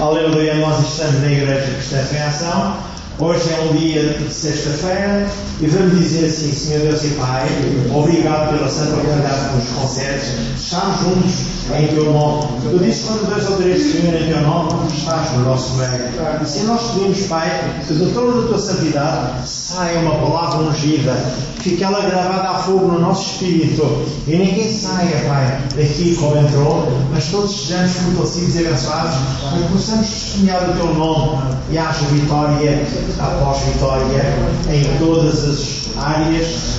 Aleluia, nós estamos na Igreja Cristã de Reação. Hoje é um dia de sexta-feira e vamos dizer assim, Senhor Deus e Pai, obrigado pela santa oportunidade que nos concedes. Estamos juntos em Teu nome. Tu disse quando dois ou três se em Teu nome, estás no nosso meio. E assim nós pedimos, Pai, que do trono da Tua santidade saia uma palavra ungida, fique ela gravada a fogo no nosso espírito e ninguém saia, Pai, daqui como entrou, mas todos sejamos fortalecidos e abençoados, que possamos testemunhar o Teu nome e haja vitória após vitória em todas as áreas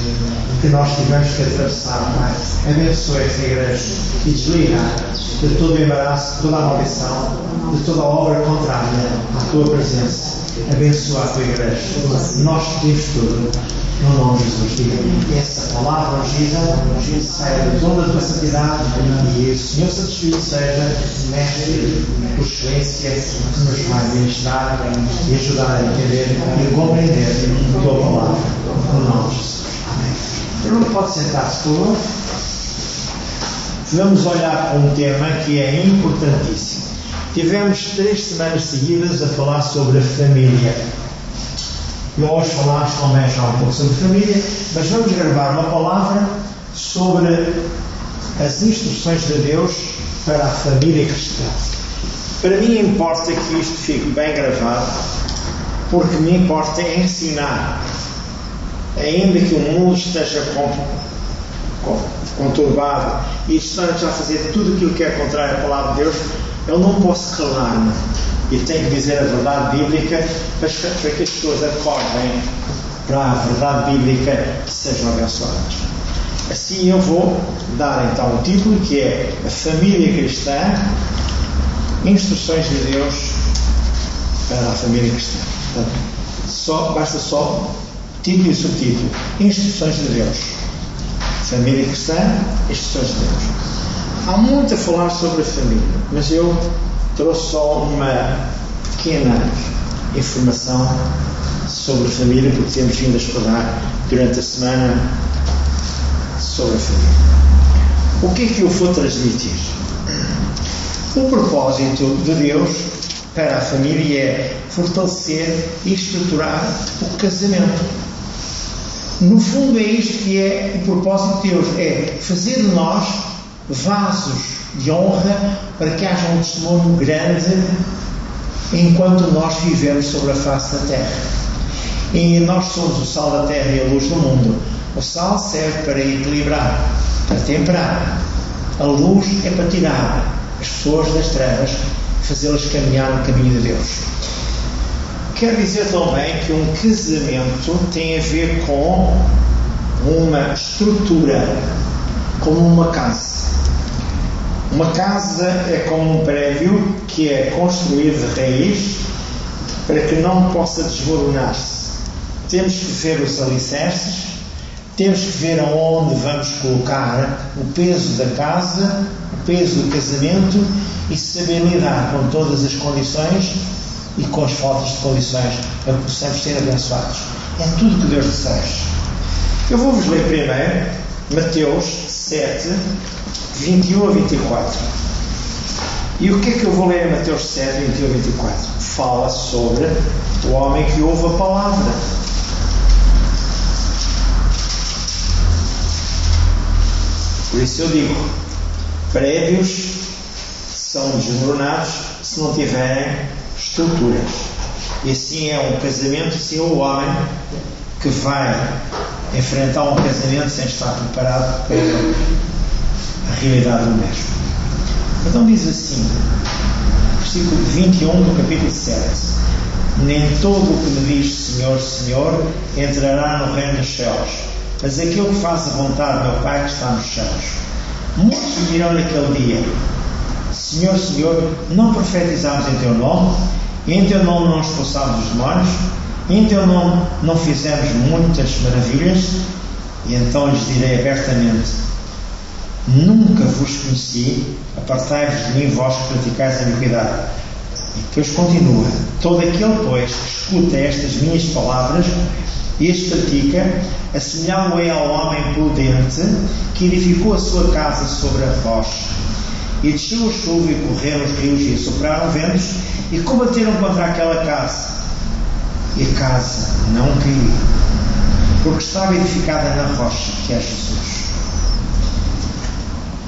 que nós tivemos que atravessar. Pai, abençoa esta igreja e desliga de todo o embaraço, de toda a maldição, de toda a obra contrária à tua presença. Abençoa a tua igreja. Nós pedimos tudo. No nome de Jesus, diga essa palavra ungida, ungida saia do dom da tua santidade e o Senhor Santo Espírito seja mestre por excelência que nos vai ministrar e ajudar a entender e a compreender a tua palavra. No nome de Jesus. Amém. Então, pode sentar-se, por favor. Vamos olhar para um tema que é importantíssimo. Tivemos três semanas seguidas a falar sobre a família. Hoje falámos também já um pouco sobre família, mas vamos gravar uma palavra sobre as instruções de Deus para a família cristã. Para mim importa que isto fique bem gravado, porque me importa ensinar, ainda que o mundo esteja conturbado e estejamos a fazer tudo aquilo que é contrário à palavra de Deus, eu não posso calar-me e tenho que dizer a verdade bíblica para que as pessoas acordem para a verdade bíblica e sejam abençoadas. Assim eu vou dar então o título que é A Família Cristã, Instruções de Deus para a Família Cristã. Portanto, só, basta só título e subtítulo. Instruções de Deus. Família Cristã, Instruções de Deus. Há muito a falar sobre a família, mas eu trouxe só uma pequena informação sobre a família, porque temos vindo a estudar durante a semana sobre a família. O que é que eu vou transmitir? O propósito de Deus para a família é fortalecer e estruturar o casamento. No fundo é isto que é o propósito de Deus, é fazer de nós vasos de honra para que haja um testemunho grande enquanto nós vivemos sobre a face da terra. E nós somos o sal da terra e a luz do mundo. O sal serve para equilibrar, para temperar. A luz é para tirar as pessoas das trevas, fazê-las caminhar no caminho de Deus. Quer dizer também que um casamento tem a ver com uma estrutura, como uma casa. Uma casa é como um prédio que é construído de raiz para que não possa desmoronar-se. Temos que ver os alicerces, temos que ver aonde vamos colocar o peso da casa, o peso do casamento e saber lidar com todas as condições e com as faltas de condições para que possamos ser abençoados. É tudo que Deus deseja. Eu vou-vos ler primeiro Mateus 7, 21 a 24. E o que é que eu vou ler em Mateus 7, 21 a 24? Fala sobre o homem que ouve a palavra. Por isso eu digo: prédios são desmoronados se não tiverem estruturas. E assim é um casamento, assim é o homem que vai enfrentar um casamento sem estar preparado para a realidade do mesmo. Então diz assim, versículo 21 do capítulo 7: Nem todo o que me diz Senhor, Senhor entrará no reino dos céus, mas aquele que faz a vontade do meu Pai que está nos céus. Muitos dirão naquele dia: Senhor, Senhor, não profetizámos em teu nome, em teu nome não expulsámos os demónios, e em teu nome não fizemos muitas maravilhas, e então lhes direi abertamente: Nunca vos conheci, apartai-vos de mim, vós que praticais a iniquidade. E depois continua: Todo aquele, pois, que escuta estas minhas palavras e as pratica, assemelhá-lo-ei ao homem prudente que edificou a sua casa sobre a rocha. E desceu a chuva e correram os rios e sopraram ventos e combateram contra aquela casa. E a casa não caiu, porque estava edificada na rocha, que é Jesus.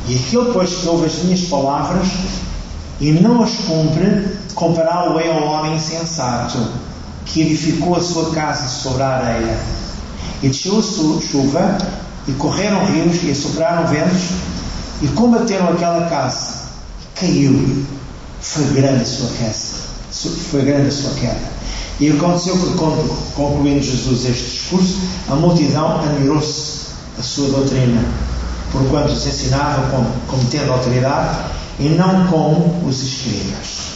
E aquele, pois, que ouve as minhas palavras e não as cumpre, compará-lo-ei ao homem insensato, que edificou a sua casa sobre a areia. E desceu a chuva, e correram rios, e sopraram ventos, e combateram aquela casa. Caiu. Foi grande a sua. Foi grande a sua queda. E aconteceu que, concluindo Jesus este discurso, a multidão admirou-se da sua doutrina, porquanto se ensinava como, como tendo autoridade e não como os escribas.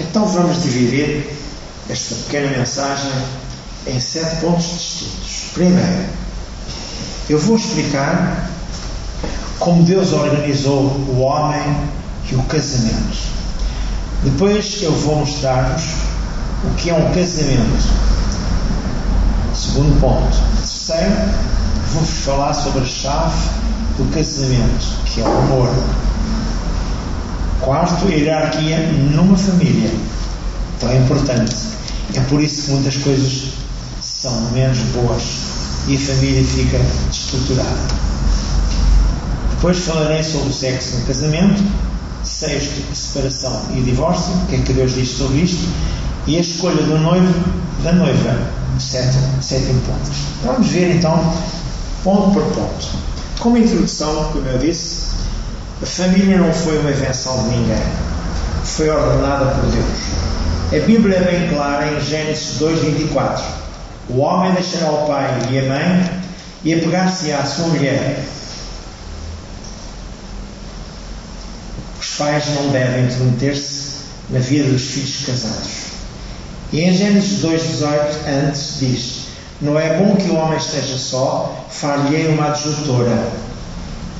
Então vamos dividir esta pequena mensagem em sete pontos distintos. Primeiro, eu vou explicar como Deus organizou o homem e o casamento. Depois eu vou mostrar-vos o que é um casamento. Segundo ponto. Terceiro, vou-vos falar sobre a chave do casamento, que é o amor. Quarto, a hierarquia numa família. Então é importante. É por isso que muitas coisas são menos boas e a família fica destruturada. Depois falarei sobre o sexo no casamento. Sexto, a separação e divórcio. O que é que Deus diz sobre isto? E a escolha do noivo, da noiva. Sétimo, sétimo ponto. Vamos ver então, ponto por ponto. Como introdução, como eu disse, a família não foi uma invenção de ninguém. Foi ordenada por Deus. A Bíblia é bem clara em Gênesis 2,24. O homem deixará o pai e a mãe e apegar-se à sua mulher. Os pais não devem intrometer-se na vida dos filhos casados. E em Gênesis 2,18, antes diz: Não é bom que o homem esteja só, far-lhe uma adjutora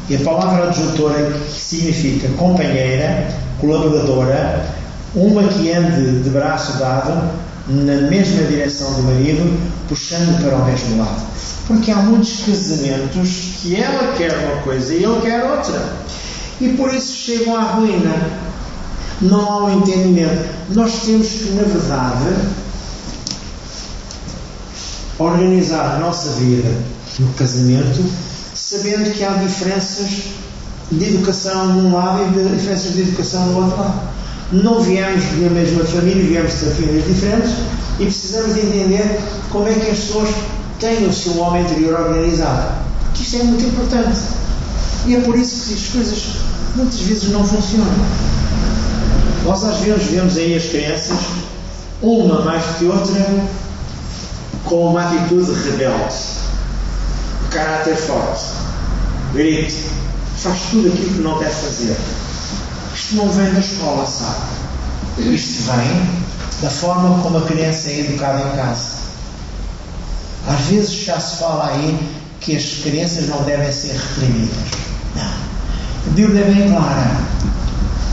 e a palavra adjutora significa companheira, colaboradora, uma que ande de braço dado na mesma direção do marido, puxando para o mesmo lado. Porque há muitos casamentos que ela quer uma coisa e ele quer outra. E por isso chegam à ruína. Não há um entendimento. Nós temos que, na verdade, organizar a nossa vida no casamento sabendo que há diferenças de educação num lado e diferenças de educação no outro lado. Não viemos da mesma família, viemos de famílias diferentes e precisamos de entender como é que as pessoas têm o seu homem interior organizado. Isto é muito importante. E é por isso que as coisas muitas vezes não funcionam. Nós às vezes vemos aí as crianças, uma mais do que outra, com uma atitude rebelde, caráter forte grite, faz tudo aquilo que não deve fazer. Isto não vem da escola, sabe? Isto vem da forma como a criança é educada em casa. Às vezes já se fala aí que as crianças não devem ser reprimidas. Não. A Bíblia é bem clara.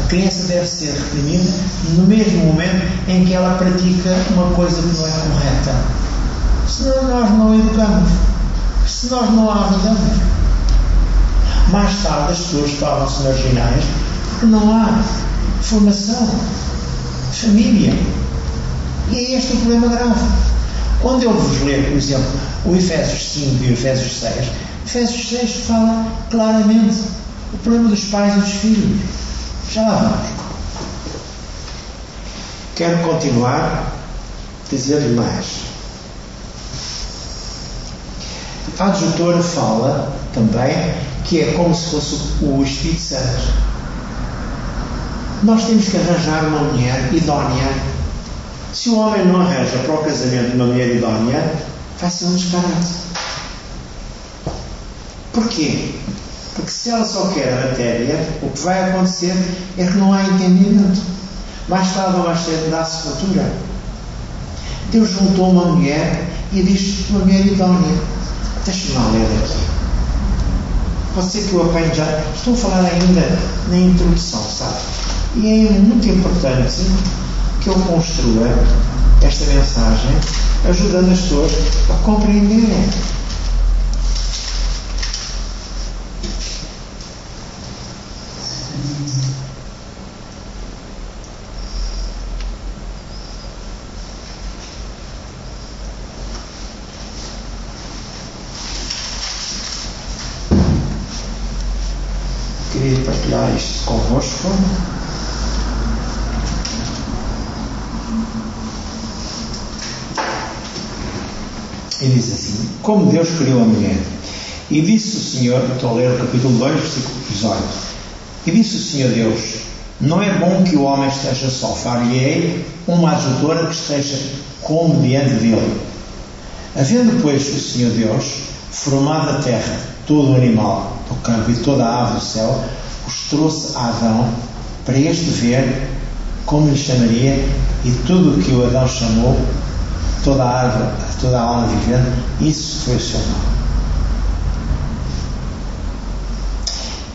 A criança deve ser reprimida no mesmo momento em que ela pratica uma coisa que não é correta. Senão nós não educamos. Se nós não a ajudamos. Mais tarde as pessoas tornam-se marginais porque não há formação, família. E é este o problema grave. Quando eu vos ler, por exemplo, o Efésios 5 e o Efésios 6, Efésios 6 fala claramente o problema dos pais e dos filhos. Já lá vamos. Quero continuar a dizer mais. A adjutora fala também que é como se fosse o Espírito Santo. Nós temos que arranjar uma mulher idónea. Se o homem não arranja para o casamento uma mulher idónea, vai ser um disparate. Porquê? Porque se ela só quer a matéria, o que vai acontecer é que não há entendimento. Mais tarde ou mais cedo dá-se fatura. Deus juntou uma mulher e diz uma mulher idónea. Deixa-me lá ler aqui. Pode ser que eu já. Estou a falar ainda na introdução, sabe? E é muito importante que eu construa esta mensagem ajudando as pessoas a compreenderem. partilhar isto convosco. E diz assim: Como Deus criou a mulher. E disse o Senhor, estou a ler o capítulo 2, versículo 18. E disse o Senhor Deus: Não é bom que o homem esteja só, far-lhe-ei uma ajudora que esteja como diante dele. Havendo, pois, o Senhor Deus formado a terra, todo o animal do campo e toda a ave do céu, os trouxe a Adão para este ver como lhe chamaria e tudo o que o Adão chamou, toda a árvore, toda a alma vivente, isso foi o seu nome.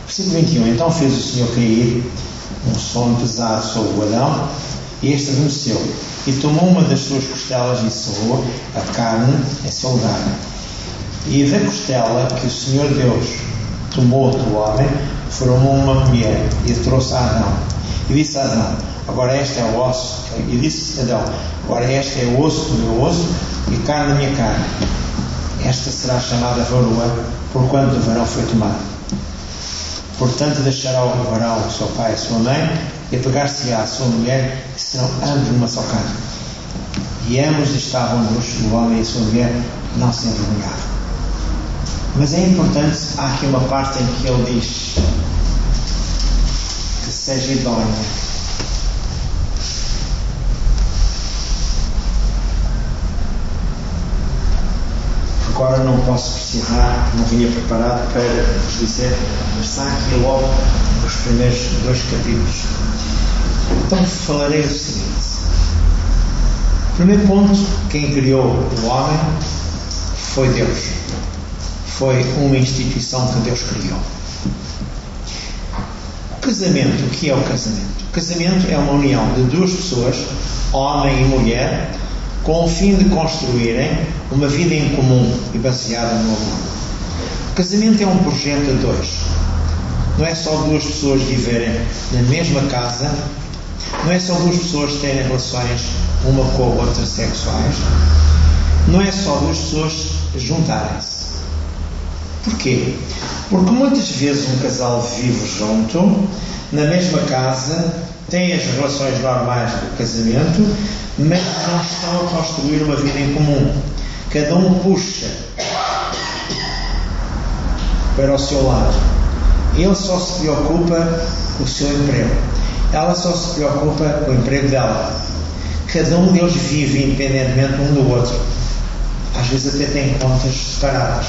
Versículo 21. Então fez o Senhor cair um sono pesado sobre o Adão e este adormeceu. E tomou uma das suas costelas e selou a carne em seu lugar. E da costela que o Senhor Deus tomou do homem, formou uma mulher e a trouxe a Adão. E disse Adão: Agora este é o osso. E disse Adão: Agora este é o osso do meu osso e carne da minha carne. Esta será chamada varoa, porquanto o varão foi tomado. Portanto, deixará o varão seu pai e sua mãe e pegar-se-á a sua mulher e serão ambos numa só carne. E ambos estavam nus, o homem e a sua mulher não se envergonharam. Mas é importante, há aqui uma parte em que ele diz seja idónea. Agora não posso precisar, não vinha preparado para vos dizer, mas está aqui logo os primeiros dois capítulos. Então falarei o seguinte. Primeiro ponto, quem criou o homem foi Deus. Foi uma instituição que Deus criou. Casamento, o que é o casamento? O casamento é uma união de duas pessoas, homem e mulher, com o fim de construírem uma vida em comum e baseada no amor. O casamento é um projeto a dois. Não é só duas pessoas viverem na mesma casa, não é só duas pessoas terem relações uma com a outra sexuais, não é só duas pessoas juntarem-se. Porquê? Porque muitas vezes um casal vive junto, na mesma casa, tem as relações normais do casamento, mas não estão a construir uma vida em comum. Cada um puxa para o seu lado. Ele só se preocupa com o seu emprego. Ela só se preocupa com o emprego dela. Cada um deles vive independentemente um do outro. Às vezes até tem contas separadas.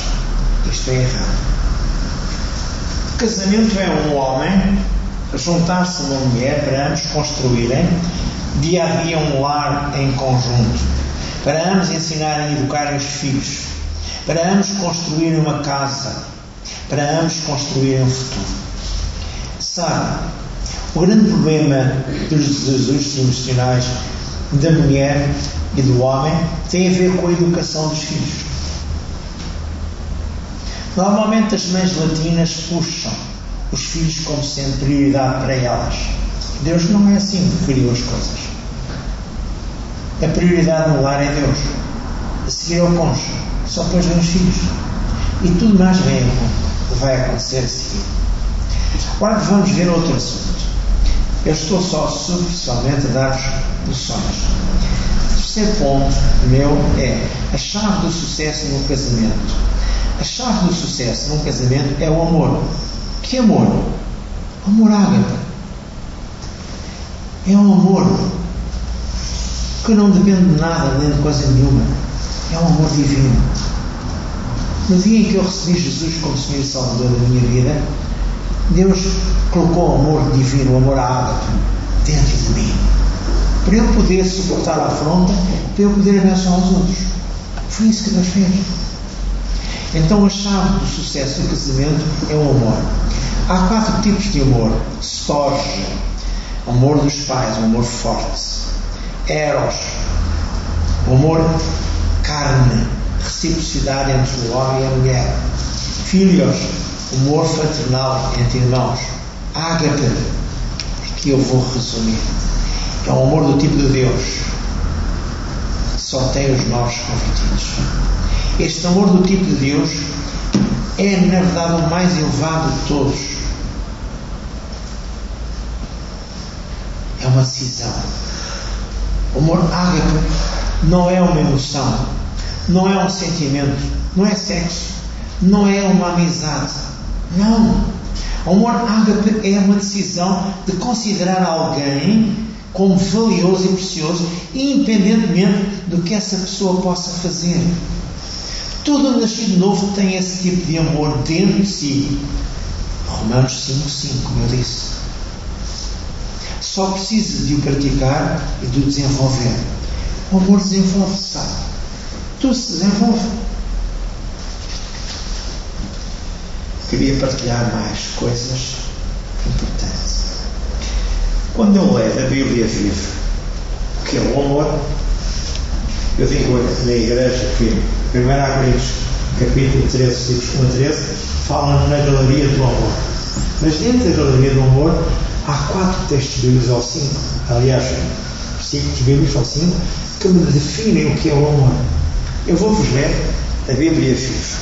Isto é errado. O casamento é um homem juntar-se uma mulher para ambos construírem dia a dia um lar em conjunto, para ambos ensinarem e educarem os filhos, para ambos construírem uma casa, para ambos construírem um futuro. Sabe, o grande problema dos desajustes emocionais da mulher e do homem tem a ver com a educação dos filhos. Normalmente as mães latinas puxam os filhos como sendo prioridade para elas. Deus não é assim que criou as coisas. A prioridade no lar é Deus. A seguir é o cônjuge. Só depois vem os filhos. E tudo mais vem, vai acontecer a seguir. Agora vamos ver outro assunto. Eu estou só superficialmente a dar-vos noções. O terceiro ponto meu é a chave do sucesso num casamento. A chave do sucesso num casamento é o amor. Que amor? Amor ágape. É um amor que não depende de nada, nem de coisa nenhuma. É um amor divino. No dia em que eu recebi Jesus como Senhor e Salvador da minha vida, Deus colocou o amor divino, o amor ágape, dentro de mim. Para eu poder suportar a afronta, para eu poder abençoar os outros. Foi isso que Deus fez. Então a chave do sucesso do casamento é o amor. Há quatro tipos de amor. Storge, amor dos pais, um amor forte. Eros, o amor carne, reciprocidade entre o homem e a mulher. Filhos, amor fraternal entre irmãos. Ágape, aqui eu vou resumir. É um amor do tipo de Deus. Só tem os novos convertidos. Este amor do tipo de Deus é, na verdade, o mais elevado de todos. uma decisão. O amor ágape não é uma emoção, não é um sentimento, não é sexo, não é uma amizade. Não. O amor ágape é uma decisão de considerar alguém como valioso e precioso, independentemente do que essa pessoa possa fazer. Todo nascido novo tem esse tipo de amor dentro de si. Romanos 5,5, como eu disse. Só precisa de o praticar e de o desenvolver. O amor desenvolve-se, sabe? Tudo se desenvolve. Queria partilhar mais coisas importantes. Quando eu leio a Bíblia viva, que é o amor, eu digo na igreja que 1 Coríntios capítulo 13, versículos 1 a 13, fala na galeria do amor. Mas dentro da galeria do amor há quatro textos bíblicos ou cinco, aliás, versículos bíblicos ou cinco, que me definem o que é o amor. Eu vou-vos ler a Bíblia viva.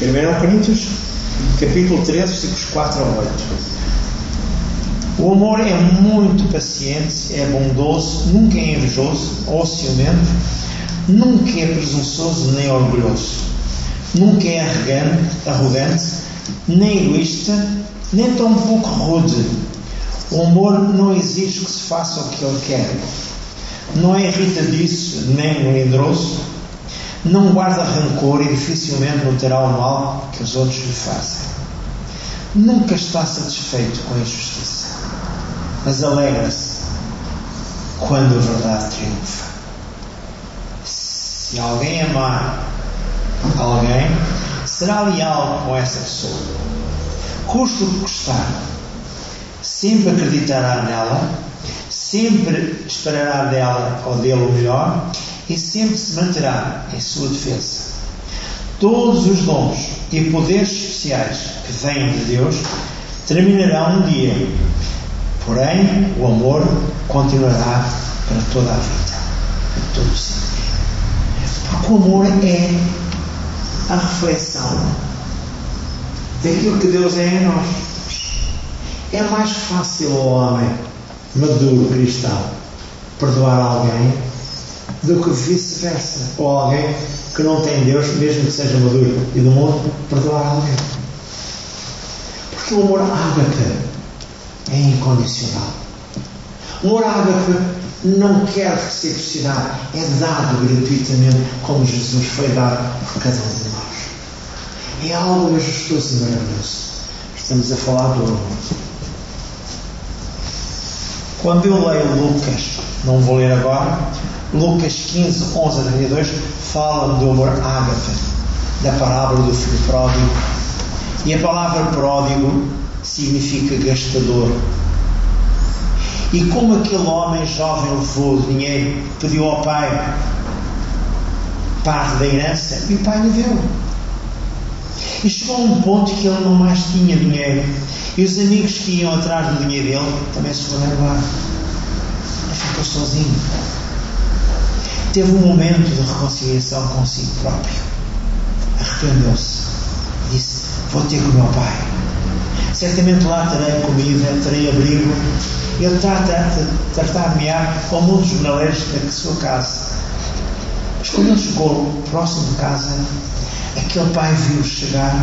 1 Coríntios, capítulo 13, versículos 4 a 8. O amor é muito paciente, é bondoso, nunca é invejoso ou ciumento, nunca é presunçoso nem orgulhoso, nunca é arrogante, arrogante nem egoísta, nem tão pouco rude. O amor não exige que se faça o que ele quer, não é irritadiço nem melindroso, não guarda rancor e dificilmente notará o mal que os outros lhe fazem. Nunca está satisfeito com a injustiça, mas alegra-se quando a verdade triunfa. Se alguém amar alguém, será leal com essa pessoa. Custo que custar, sempre acreditará nela, sempre esperará dela ou dele o melhor e sempre se manterá em sua defesa. Todos os dons e poderes especiais que vêm de Deus terminarão um dia, porém o amor continuará para toda a vida, para todo o amor é a reflexão daquilo que Deus é em nós. É mais fácil ao homem maduro cristão perdoar alguém do que vice-versa. Ou alguém que não tem Deus, mesmo que seja maduro e do mundo, perdoar alguém. Porque o amor ágape é incondicional. O amor ágape não quer reciprocidade, é dado gratuitamente, como Jesus foi dado por cada um de nós. É algo majestoso e maravilhoso. Estamos a falar do amor. Quando eu leio Lucas, não vou ler agora, Lucas 15, 11 a 32, fala do amor ágape, da parábola do filho pródigo. E a palavra pródigo significa gastador. E como aquele homem jovem levou o dinheiro, pediu ao pai parte da herança, e o pai lhe deu. E chegou a um ponto que ele não mais tinha dinheiro. E os amigos que iam atrás do dinheiro dele também se foram embora. Ele ficou sozinho. Teve um momento de reconciliação consigo próprio. Arrependeu-se. Disse: Vou ter com o meu pai. Certamente lá terei comida, terei abrigo. Ele trata de tratar-me como um dos jornaleiros da sua casa. Mas quando ele chegou próximo de casa, aquele pai viu chegar,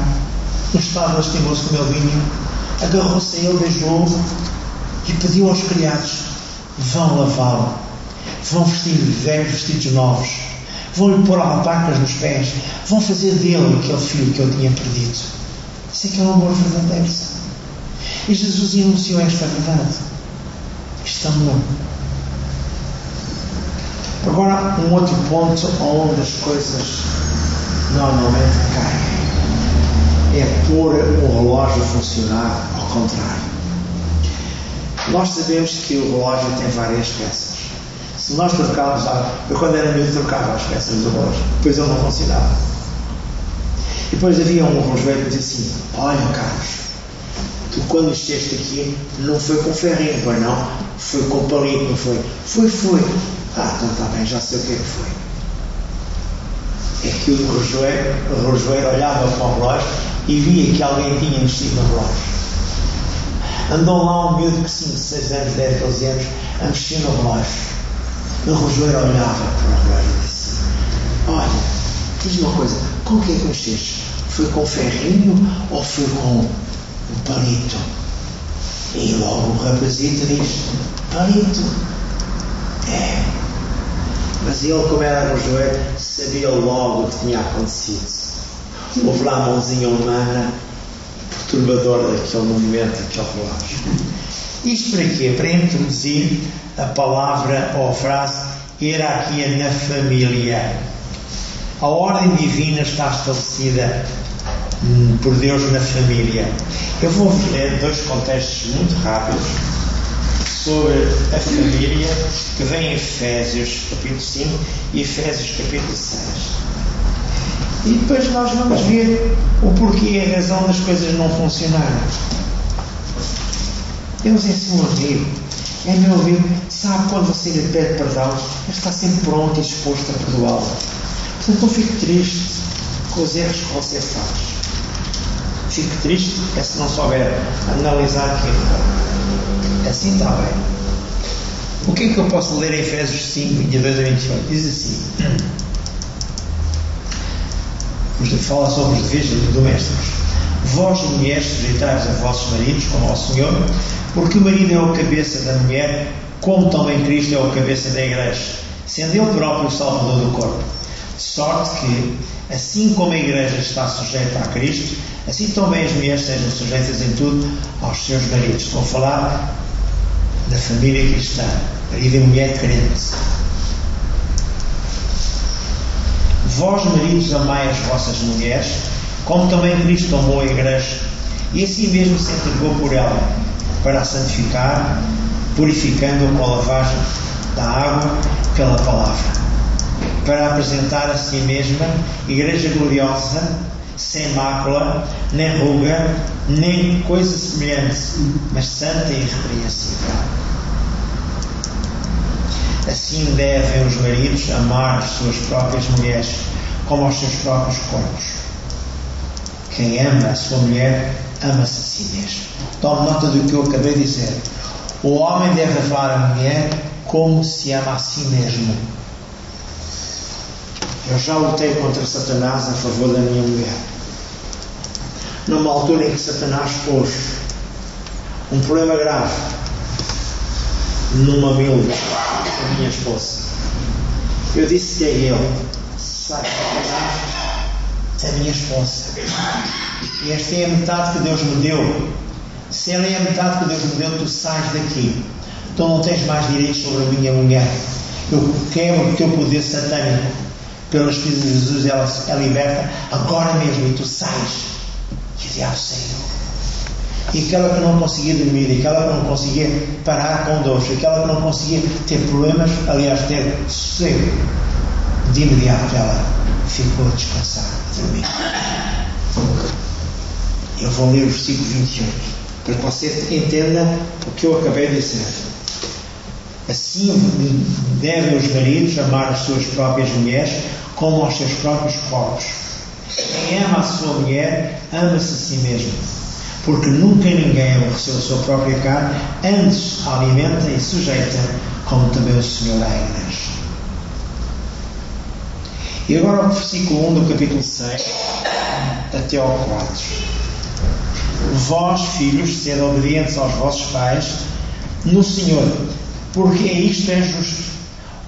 no estado lastimou-se como ele vinha, agarrou-se a ele, beijou e pediu aos criados: vão lavá-lo, vão vestir-lhe velhos vestidos novos, vão-lhe pôr alpacas nos pés, vão fazer dele aquele filho que ele tinha perdido. Isso é que é um amor verdadeiro. E Jesus enunciou esta verdade. Amor. Agora, um outro ponto onde as coisas normalmente caem é pôr o relógio a funcionar ao contrário. Nós sabemos que o relógio tem várias peças. Se nós trocarmos, eu quando era miúdo trocava as peças do relógio, depois ele não funcionava. E depois havia um rejoelho que dizia assim: Olha, Carlos, quando esteste aqui não foi com ferrinho, pois não? Foi com palito, não foi? Foi, foi. Ah, então está bem, já sei o que é que foi. É que o rejoeiro, o olhava para o relógio e via que alguém tinha mexido no relógio. Andou lá um miúdo que 5, 6 anos, 10, 12 anos, a mexer no relógio. O relojoeiro olhava para o relógio e disse: Olha, diz uma coisa, com o que é que mexeste? Foi com ferrinho ou foi com um palito? E logo o rapazito diz: Palito. É. Mas ele, como era no joelho, sabia logo o que tinha acontecido. Houve lá a mãozinha humana perturbadora daquele momento, daquele relógio. Isto para quê? Para introduzir a palavra ou a frase hierarquia na família. A ordem divina está estabelecida por Deus na família. Eu vou ler dois contextos muito rápidos sobre a família que vem em Efésios capítulo 5 e Efésios capítulo 6. E depois nós vamos ver o porquê e a razão das coisas não funcionarem. Deus é seu amigo, é meu amigo, sabe quando você lhe pede perdão, ele está sempre pronto e disposto a perdoá-lo. Portanto, não fique triste com os erros que você faz. Fique triste é se não souber analisar aquilo. Assim está bem. O que é que eu posso ler em Efésios 5, 22 a 28? Diz assim: fala sobre os deveres domésticos. Vós, mulheres, sujeitais a vossos maridos, como ao Senhor, porque o marido é o cabeça da mulher, como também Cristo é o cabeça da igreja, sendo ele próprio o salvador do corpo. De sorte que, assim como a igreja está sujeita a Cristo, assim também as mulheres sejam sujeitas em tudo aos seus maridos. Estou a falar da família cristã, marido e mulher crente. Vós, maridos, amai as vossas mulheres, como também Cristo amou a igreja, e assim mesmo se entregou por ela, para a santificar, purificando-a com a lavagem da água pela palavra, para apresentar a si mesma igreja gloriosa, sem mácula, nem ruga, nem coisa semelhante, mas santa e irrepreensível. Assim devem os maridos amar as suas próprias mulheres como aos seus próprios corpos. Quem ama a sua mulher, ama-se a si mesmo. Tome nota do que eu acabei de dizer. O homem deve amar a mulher como se ama a si mesmo. Eu já lutei contra Satanás a favor da minha mulher. Numa altura em que Satanás pôs um problema grave no mamilo da minha esposa. Eu disse a ele: sai, é minha esposa. E esta é a metade que Deus me deu. Se ela é a metade que Deus me deu, tu sais daqui. Tu não tens mais direitos sobre a minha mulher. Eu quero o teu poder satânico. Pelo Espírito de Jesus, ela é liberta agora mesmo e tu sais. O diabo saiu. E aquela que não conseguia dormir, aquela que não conseguia parar com dores, aquela que não conseguia ter problemas, aliás, ter sossego, de imediato ela ficou a descansar, a dormir. Eu vou ler o versículo 28 para que você entenda o que eu acabei de dizer. Assim devem os maridos amar as suas próprias mulheres como aos seus próprios corpos. Quem ama a sua mulher, ama-se a si mesmo. Porque nunca ninguém aborreceu a sua própria carne, antes a alimenta e sujeita, como também o Senhor à igreja. E agora o versículo 1 do capítulo 6 até ao 4. Vós, filhos, sede obedientes aos vossos pais no Senhor, porque isto é justo.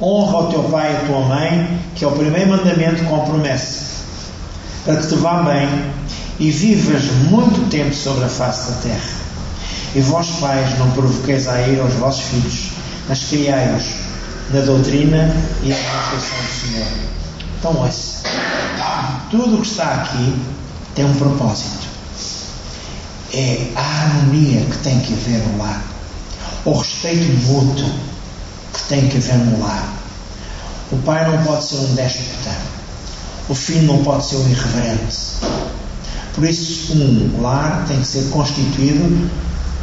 Honra o teu pai e a tua mãe, que é o primeiro mandamento com promessa, para que te vá bem e vivas muito tempo sobre a face da terra. E vós, pais, não provoqueis a ira aos vossos filhos, mas criai-os na doutrina e na instrução do Senhor. Então, ouça, tudo o que está aqui tem um propósito é a harmonia que tem que haver no lar, o respeito mútuo tem que haver no lar. O pai não pode ser um déspota, o filho não pode ser um irreverente. Por isso, um lar tem que ser constituído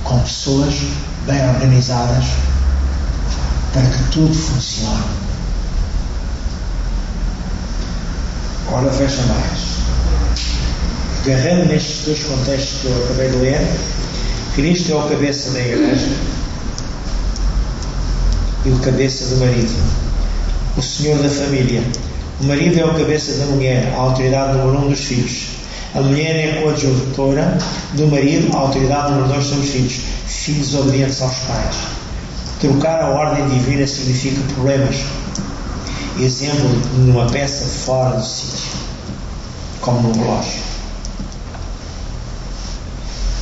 com pessoas bem organizadas para que tudo funcione. Ora, veja mais agarrando nestes dois contextos que eu acabei de ler, Cristo é o cabeça da igreja. E o cabeça do marido. O senhor da família. O marido é o cabeça da mulher, a autoridade número um dos filhos. A mulher é a coadjutora do marido, a autoridade número dois sobre os filhos. Filhos obedientes aos pais. Trocar a ordem divina significa problemas. Exemplo numa peça fora do sítio, como no relógio.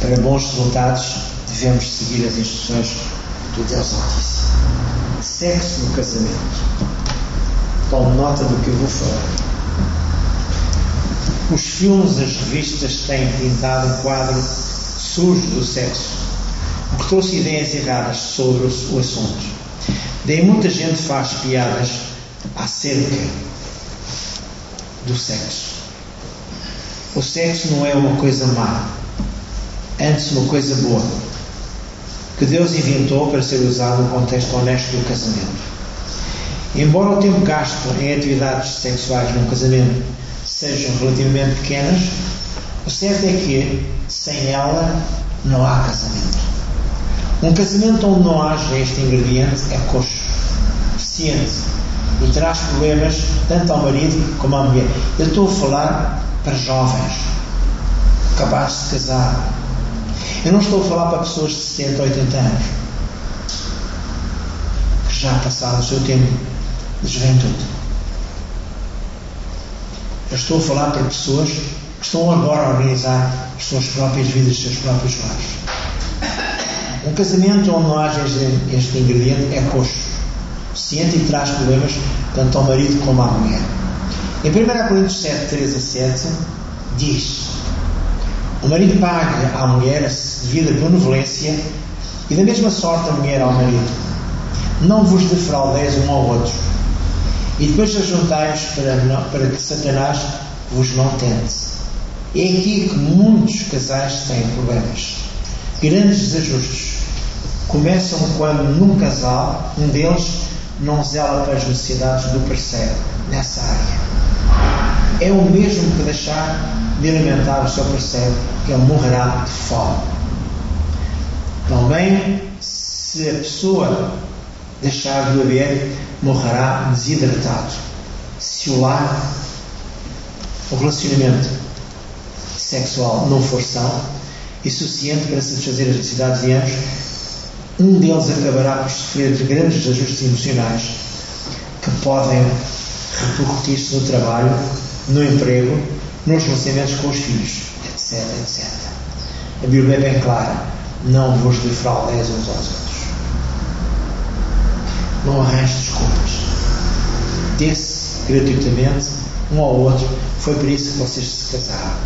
Para bons resultados, devemos seguir as instruções do Deus Altíssimo. Sexo no casamento. Tome nota do que eu vou falar. Os filmes, as revistas têm pintado um quadro sujo do sexo, o que trouxe ideias erradas sobre o assunto. Daí muita gente faz piadas acerca do sexo. O sexo não é uma coisa má, antes uma coisa boa, que Deus inventou para ser usado no contexto honesto do casamento. Embora o tempo gasto em atividades sexuais num casamento sejam relativamente pequenas, o certo é que sem ela não há casamento. Um casamento onde não haja este ingrediente é coxo, deficiente e traz problemas tanto ao marido como à mulher. Eu estou a falar para jovens, acabados de casar, eu não estou a falar para pessoas de 60, 80 anos que já passaram o seu tempo de juventude. Eu estou a falar para pessoas que estão agora a organizar as suas próprias vidas, os seus próprios lares. Um casamento onde não haja este ingrediente é coxo. Ciente e traz problemas tanto ao marido como à mulher. Em 1 Coríntios 7, 3 a 7, diz: O marido paga à mulher a devida benevolência e da mesma sorte a mulher ao marido. Não vos defraudeis um ao outro. E depois ajuntais para, para que Satanás vos não tente. É aqui que muitos casais têm problemas. Grandes desajustes. Começam quando num casal, um deles não zela para as necessidades do parceiro nessa área. É o mesmo que deixar de alimentar o seu parceiro, que ele morrerá de fome. Também, se a pessoa deixar de beber, morrerá desidratado. Se o lar, o relacionamento sexual não for são e suficiente para satisfazer as necessidades de ambos, um deles acabará por sofrer de grandes ajustes emocionais que podem repercutir-se no trabalho, no emprego, nos relacionamentos com os filhos, etc, etc. A Bíblia é bem clara não vos defraudeis uns aos outros. Não arranje desculpas. Dê-se gratuitamente um ao outro. Foi por isso que vocês se casaram.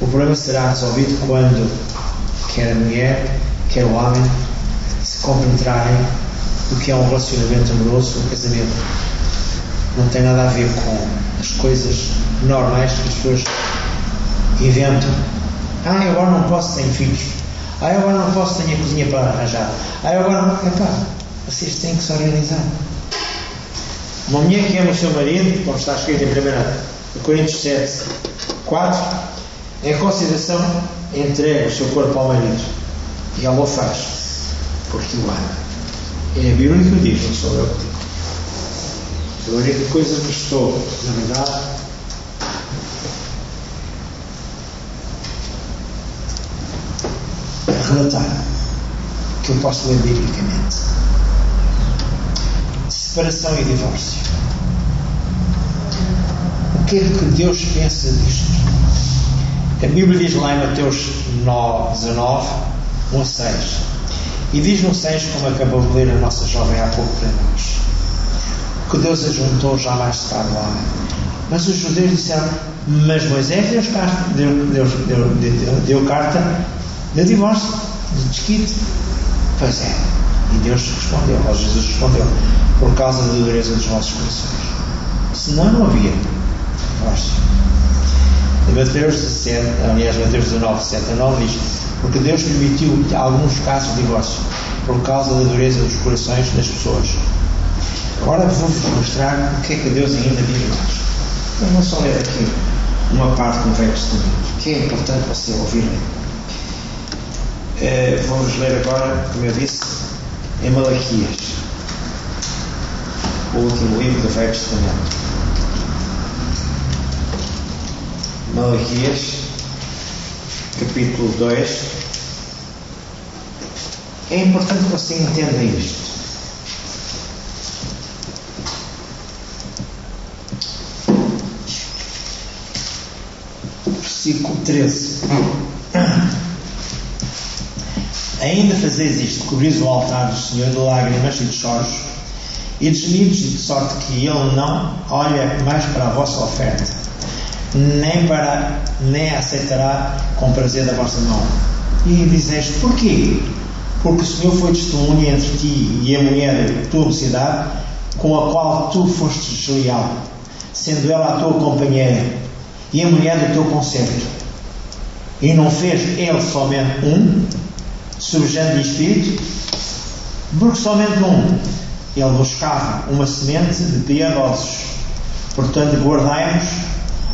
O problema será resolvido quando quer a mulher, quer o homem se compenetrarem do que é um relacionamento amoroso, um casamento. Não tem nada a ver com as coisas normais que as pessoas inventam. Ah, agora não posso ter filhos. Ah, agora não posso, tenho a cozinha para arranjar. Ah, agora não. Epá, vocês têm que se organizar. Uma mulher que ama o seu marido, como está escrito em 1 Coríntios 7, 4, em consideração, entrega o seu corpo ao marido. E ela o faz, porque o ama. É a Bíblia que o diz, não sou eu que digo. A única coisa que estou, na verdade, relatar que eu posso ler biblicamente. Separação e divórcio. O que é que Deus pensa disto? A Bíblia diz lá em Mateus 9, 19, 1, 6. E diz no 6, como acabou de ler a nossa jovem há pouco para nós, que Deus ajuntou jamais separa o homem. Mas os judeus disseram, mas Moisés deu, deu, deu, deu, deu carta de divórcio, de desquite. Pois é. E Deus respondeu, ou Jesus respondeu, por causa da dureza dos vossos corações. Senão não havia divórcio. Em Mateus 17, aliás, Mateus 19, 7 a 9 diz: Porque Deus permitiu alguns casos de divórcio por causa da dureza dos corações das pessoas. Agora vou-vos mostrar o que é que Deus ainda diz mais. Então, vou só ler aqui uma parte do Velho Testamento, que é importante você ouvir. Eh, vamos ler agora, como eu disse, em Malaquias. o último livro do Velho Testamento. Malaquias, capítulo 2. É importante que você entenda isto. Versículo 13. Ainda fazeis isto, cobris o altar do Senhor de lágrimas e de choros e de gemidos, de sorte que Ele não olha mais para a vossa oferta, nem, para, nem aceitará com prazer da vossa mão. E dizeste, porquê? Porque o Senhor foi testemunha entre ti e a mulher tua mocidade, com a qual tu foste desleal, sendo ela a tua companheira e a mulher do teu concerto. E não fez ele somente um, subjante de espírito, porque somente um ele buscava uma semente de piedosos. Portanto, guardai-vos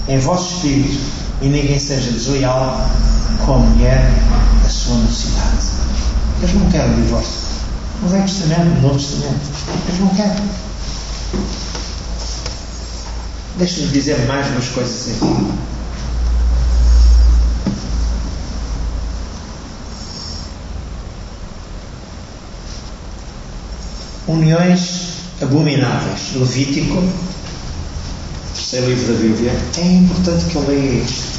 em vosso espírito e ninguém seja desleal com a mulher da sua mocidade. Eles não querem o divórcio. No Velho Testamento, no Novo Testamento. Eles não querem. Deixa-me dizer mais umas coisas aqui. Uniões abomináveis. Levítico, terceiro livro da Bíblia. É importante que eu leia isto.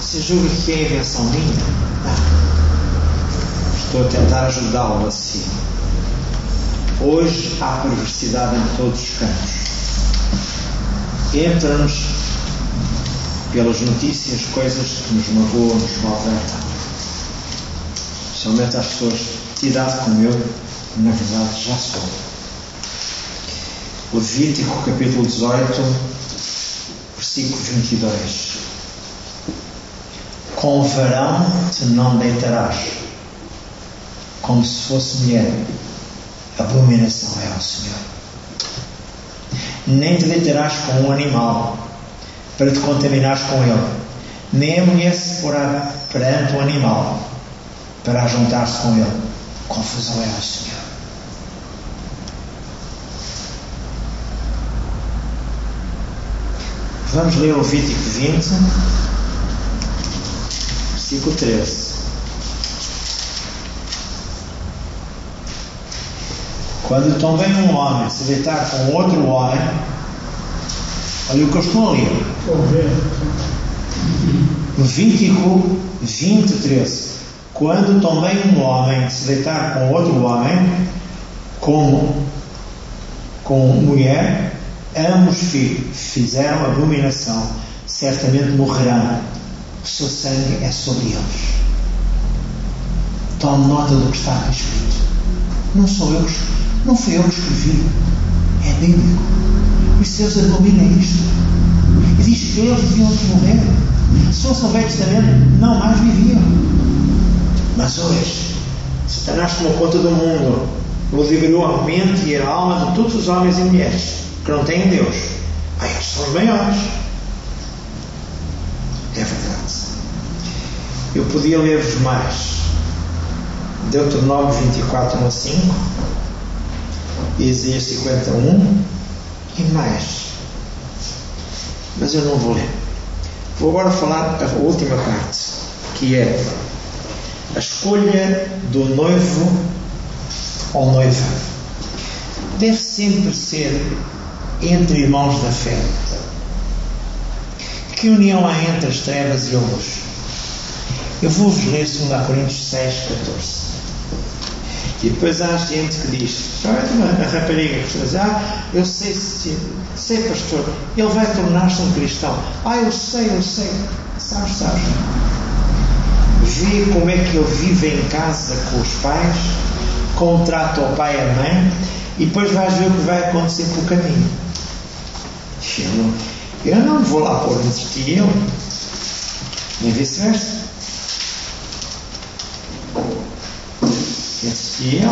Você julga que é invenção minha? Não. Estou a tentar ajudá-lo assim. Hoje há perversidade em todos os campos. Entra-nos pelas notícias coisas que nos magoam, nos maltratam. Somente as pessoas de idade como eu na verdade já sou. Levítico capítulo 18, versículo 22. Com varão te não deitarás, como se fosse mulher. Abominação é ao Senhor. Nem te deitarás com um animal, para te contaminares com ele. Nem a mulher se porá perante o um animal, para ajuntar-se com ele. Confusão é ao Senhor. Vamos ler o Levítico 20, versículo 13. Quando também um homem se deitar com outro homem, olha o que eu estou a ler. Levítico 20, 13. Quando também um homem se deitar com outro homem, como com mulher, ambos fizeram abominação, certamente morrerão. O seu sangue é sobre eles. Tome nota do que está aqui escrito. Não sou eu, não fui eu que escrevi. É bíblico. Os seus abominam isto. E diz que eles deviam morrer. Se fosse o Velho Testamento, não mais viviam. Mas hoje, Satanás tomou conta do mundo, ludibriou a mente e a alma de todos os homens e mulheres que não têm Deus. Ah, estes são os maiores. É verdade. Eu podia ler-vos mais. Deuteronômio 24, 1 a 5, Isaías 51 e mais. Mas eu não vou ler. Vou agora falar a última parte, que é a escolha do noivo ou noiva. Deve sempre ser entre irmãos da fé. Que união há entre as trevas e a luz? Eu vou-vos ler 2 Coríntios 6, 14. E depois há gente que diz, a rapariga que diz, ah, eu sei, sei pastor, ele vai tornar-se um cristão. Ah, eu sei, eu sei. Sabes, sabes. Vê como é que ele vive em casa com os pais, contrata o pai e a mãe, e depois vais ver o que vai acontecer com o caminho. Não, eu não vou lá pôr entre ti e eu, nem vice-versa. Entre ti e eu.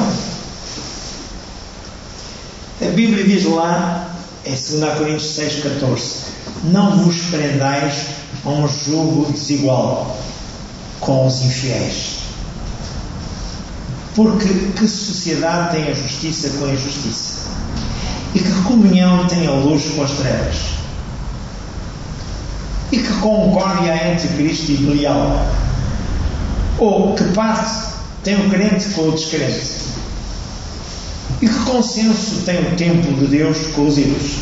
A Bíblia diz lá, em 2 Coríntios 6, 14: Não vos prendais a um jogo desigual com os infiéis. Porque que sociedade tem a justiça com a injustiça? E que comunhão tem a luz com as trevas? E que concórdia entre Cristo e Belial? Ou que parte tem o crente com o descrente? E que consenso tem o templo de Deus com os ídolos?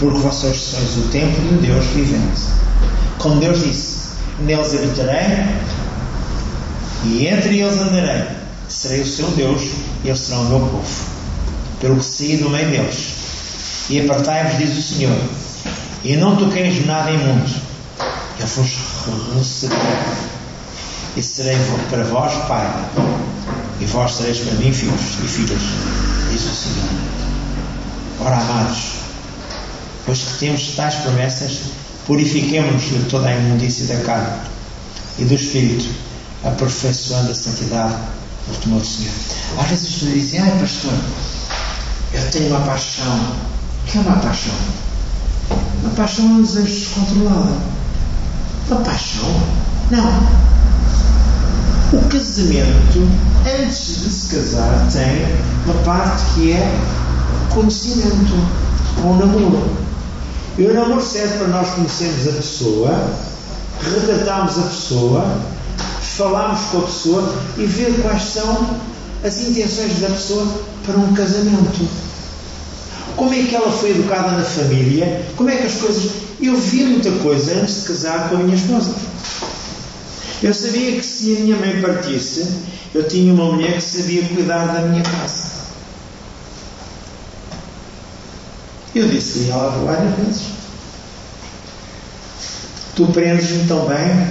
Porque vocês sois o templo de Deus vivente. Como Deus disse: Neles habitarei e entre eles andarei. Serei o seu Deus e eles serão o meu povo. Pelo que saí do meio deles. E apartai-vos, diz o Senhor. E não toqueis nada imundo. Eu vos receberei. E serei para vós pai. E vós sereis para mim filhos e filhas. Diz o Senhor. Ora, amados, pois que temos tais promessas, purifiquemos-nos de toda a imundícia da carne e do espírito, aperfeiçoando a santidade no temor do Senhor. Às vezes as pessoas dizem, ai pastor, eu tenho uma paixão. O que é uma paixão? Uma paixão é um desejo descontrolado. Uma paixão? Não. O casamento, antes de se casar, tem uma parte que é conhecimento, ou namoro. E o namoro serve para nós conhecermos a pessoa, retratarmos a pessoa, falarmos com a pessoa e ver quais são as intenções da pessoa para um casamento. Como é que ela foi educada na família? Como é que as coisas. Eu vi muita coisa antes de casar com a minha esposa. Eu sabia que se a minha mãe partisse, eu tinha uma mulher que sabia cuidar da minha casa. Eu disse-lhe ela várias vezes: Tu prendes-me tão bem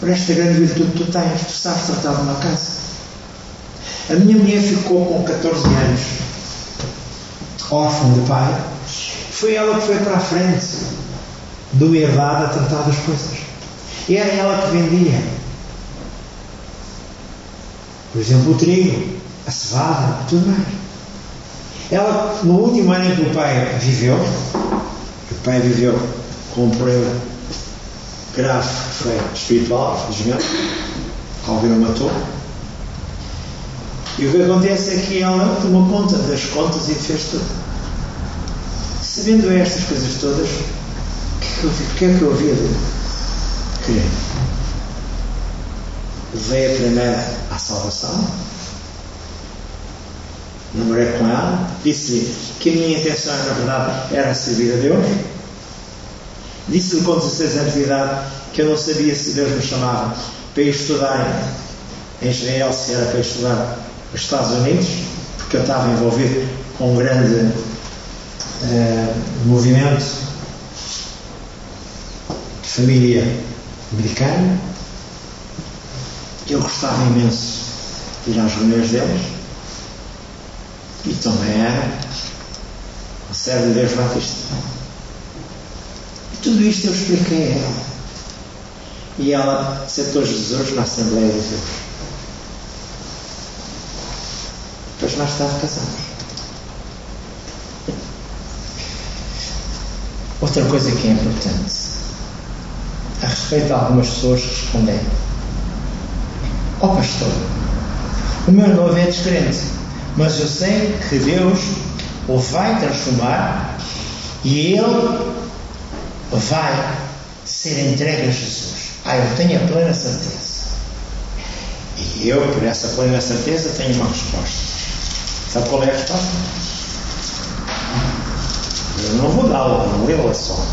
por esta grande virtude que tu tens, tu sabes tratar de uma casa. A minha mulher ficou com 14 anos, órfã de pai. Foi ela que foi para a frente do herdado a tratar das coisas. Era ela que vendia. Por exemplo, o trigo, a cevada, tudo mais. Ela, no último ano em que o pai viveu, o pai viveu com um problema grave, foi espiritual, felizmente, alguém o matou. E o que acontece é que ela tomou conta das contas e fez tudo. Sabendo estas coisas todas, o que é que eu havia de querer? Levei a primeira à salvação, namorei com ela, disse-lhe que a minha intenção, na verdade, era servir a Deus. Disse-lhe com 16 anos de idade que eu não sabia se Deus me chamava para estudar em Israel, se era para estudar nos Estados Unidos, porque eu estava envolvido com um grande uh, movimento de família americana. Eu gostava imenso de ir às reuniões deles e também era um servo de Deus Batista. E tudo isto eu expliquei a ela. E ela aceitou Jesus na Assembleia de Deus. Mais tarde casamos. Outra coisa que é importante, a respeito de algumas pessoas respondem: Ó oh, pastor, o meu noivo é descrente, mas eu sei que Deus o vai transformar e ele vai ser entregue a Jesus. Ah, eu tenho a plena certeza. E eu, por essa plena certeza, tenho uma resposta. Sabe qual é a resposta? Eu não vou dar vou lê-la só.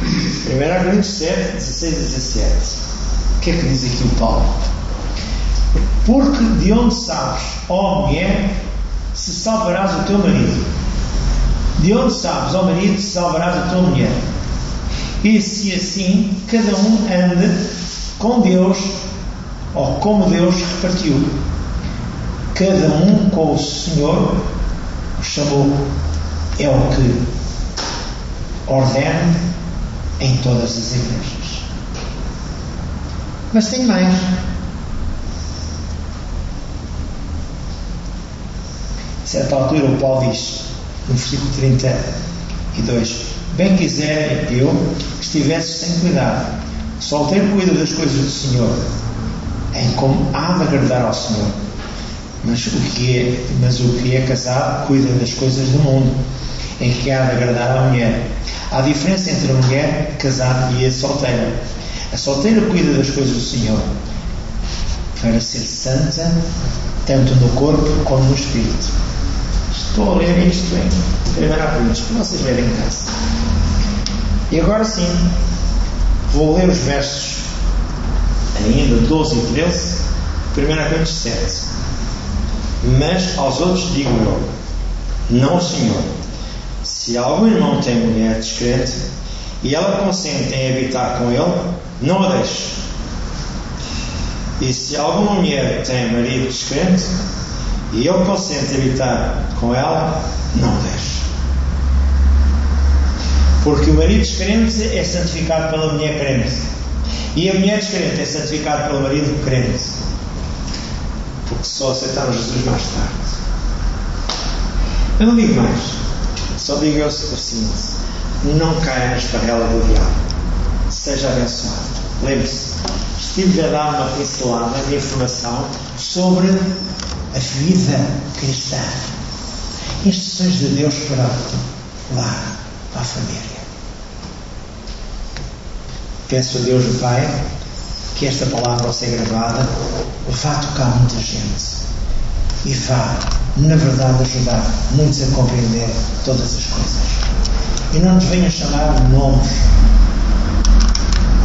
1 Coríntios 7, 16 e 17. O que é que diz aqui o Paulo? Porque de onde sabes, ó mulher, se salvarás o teu marido? De onde sabes, ó marido, se salvarás a tua mulher? E se assim cada um ande com Deus, ou como Deus repartiu, cada um com o Senhor o chamou, é o que ordena em todas as igrejas. Mas tem mais. A certa altura o Paulo diz, no versículo 32, Bem quisera eu que estivesse sem cuidado, só ter cuidado das coisas do Senhor, em como há de agradar ao Senhor. Mas o que é, mas o que é casado cuida das coisas do mundo, em que há de agradar à mulher. Há diferença entre a mulher casada e a solteira. A solteira cuida das coisas do Senhor para ser santa, tanto no corpo como no espírito. Estou a ler isto em 1 Coríntios, para vocês verem em casa. E agora sim, vou ler os versos ainda 12 e 13, 1 Coríntios 7. Mas aos outros digo eu, não Senhor, se algum irmão tem mulher descrente e ela consente em habitar com ele, não a deixe. E se alguma mulher tem marido descrente e ele consente habitar com ela, não a deixe. Porque o marido descrente é santificado pela mulher crente. E a mulher descrente é santificada pelo marido crente. Porque só aceitaram Jesus mais tarde. Eu não digo mais. Só digo o seguinte: não caia na esparrela do diabo. Seja abençoado. Lembre-se, estive a dar uma pincelada de informação sobre a vida cristã. Instruções de Deus para lá, para a família. Peço a Deus Pai que esta palavra, ao ser gravada, vá tocar muita gente e vá, na verdade, ajudar muitos a compreender todas as coisas. E não nos venha chamar nomes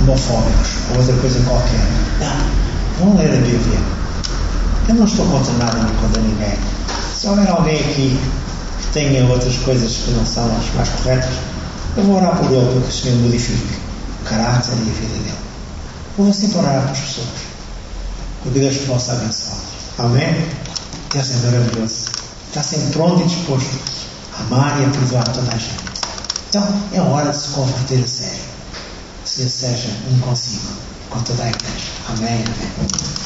homofóbicos ou outra coisa qualquer. Não, vão ler a Bíblia. Eu não estou contra nada nem contra ninguém. Se houver alguém aqui que tenha outras coisas que não são as mais corretas, eu vou orar por ele para que o Senhor modifique o caráter e a vida dele. Vou sempre orar pelas pessoas. Porque Deus possa abençoá-los. Amém? Deus é maravilhoso. Está sempre pronto e disposto a amar e a perdoar toda a gente. Então é hora de se converter a sério. Se seja um consigo com toda a igreja. Amém. Amém.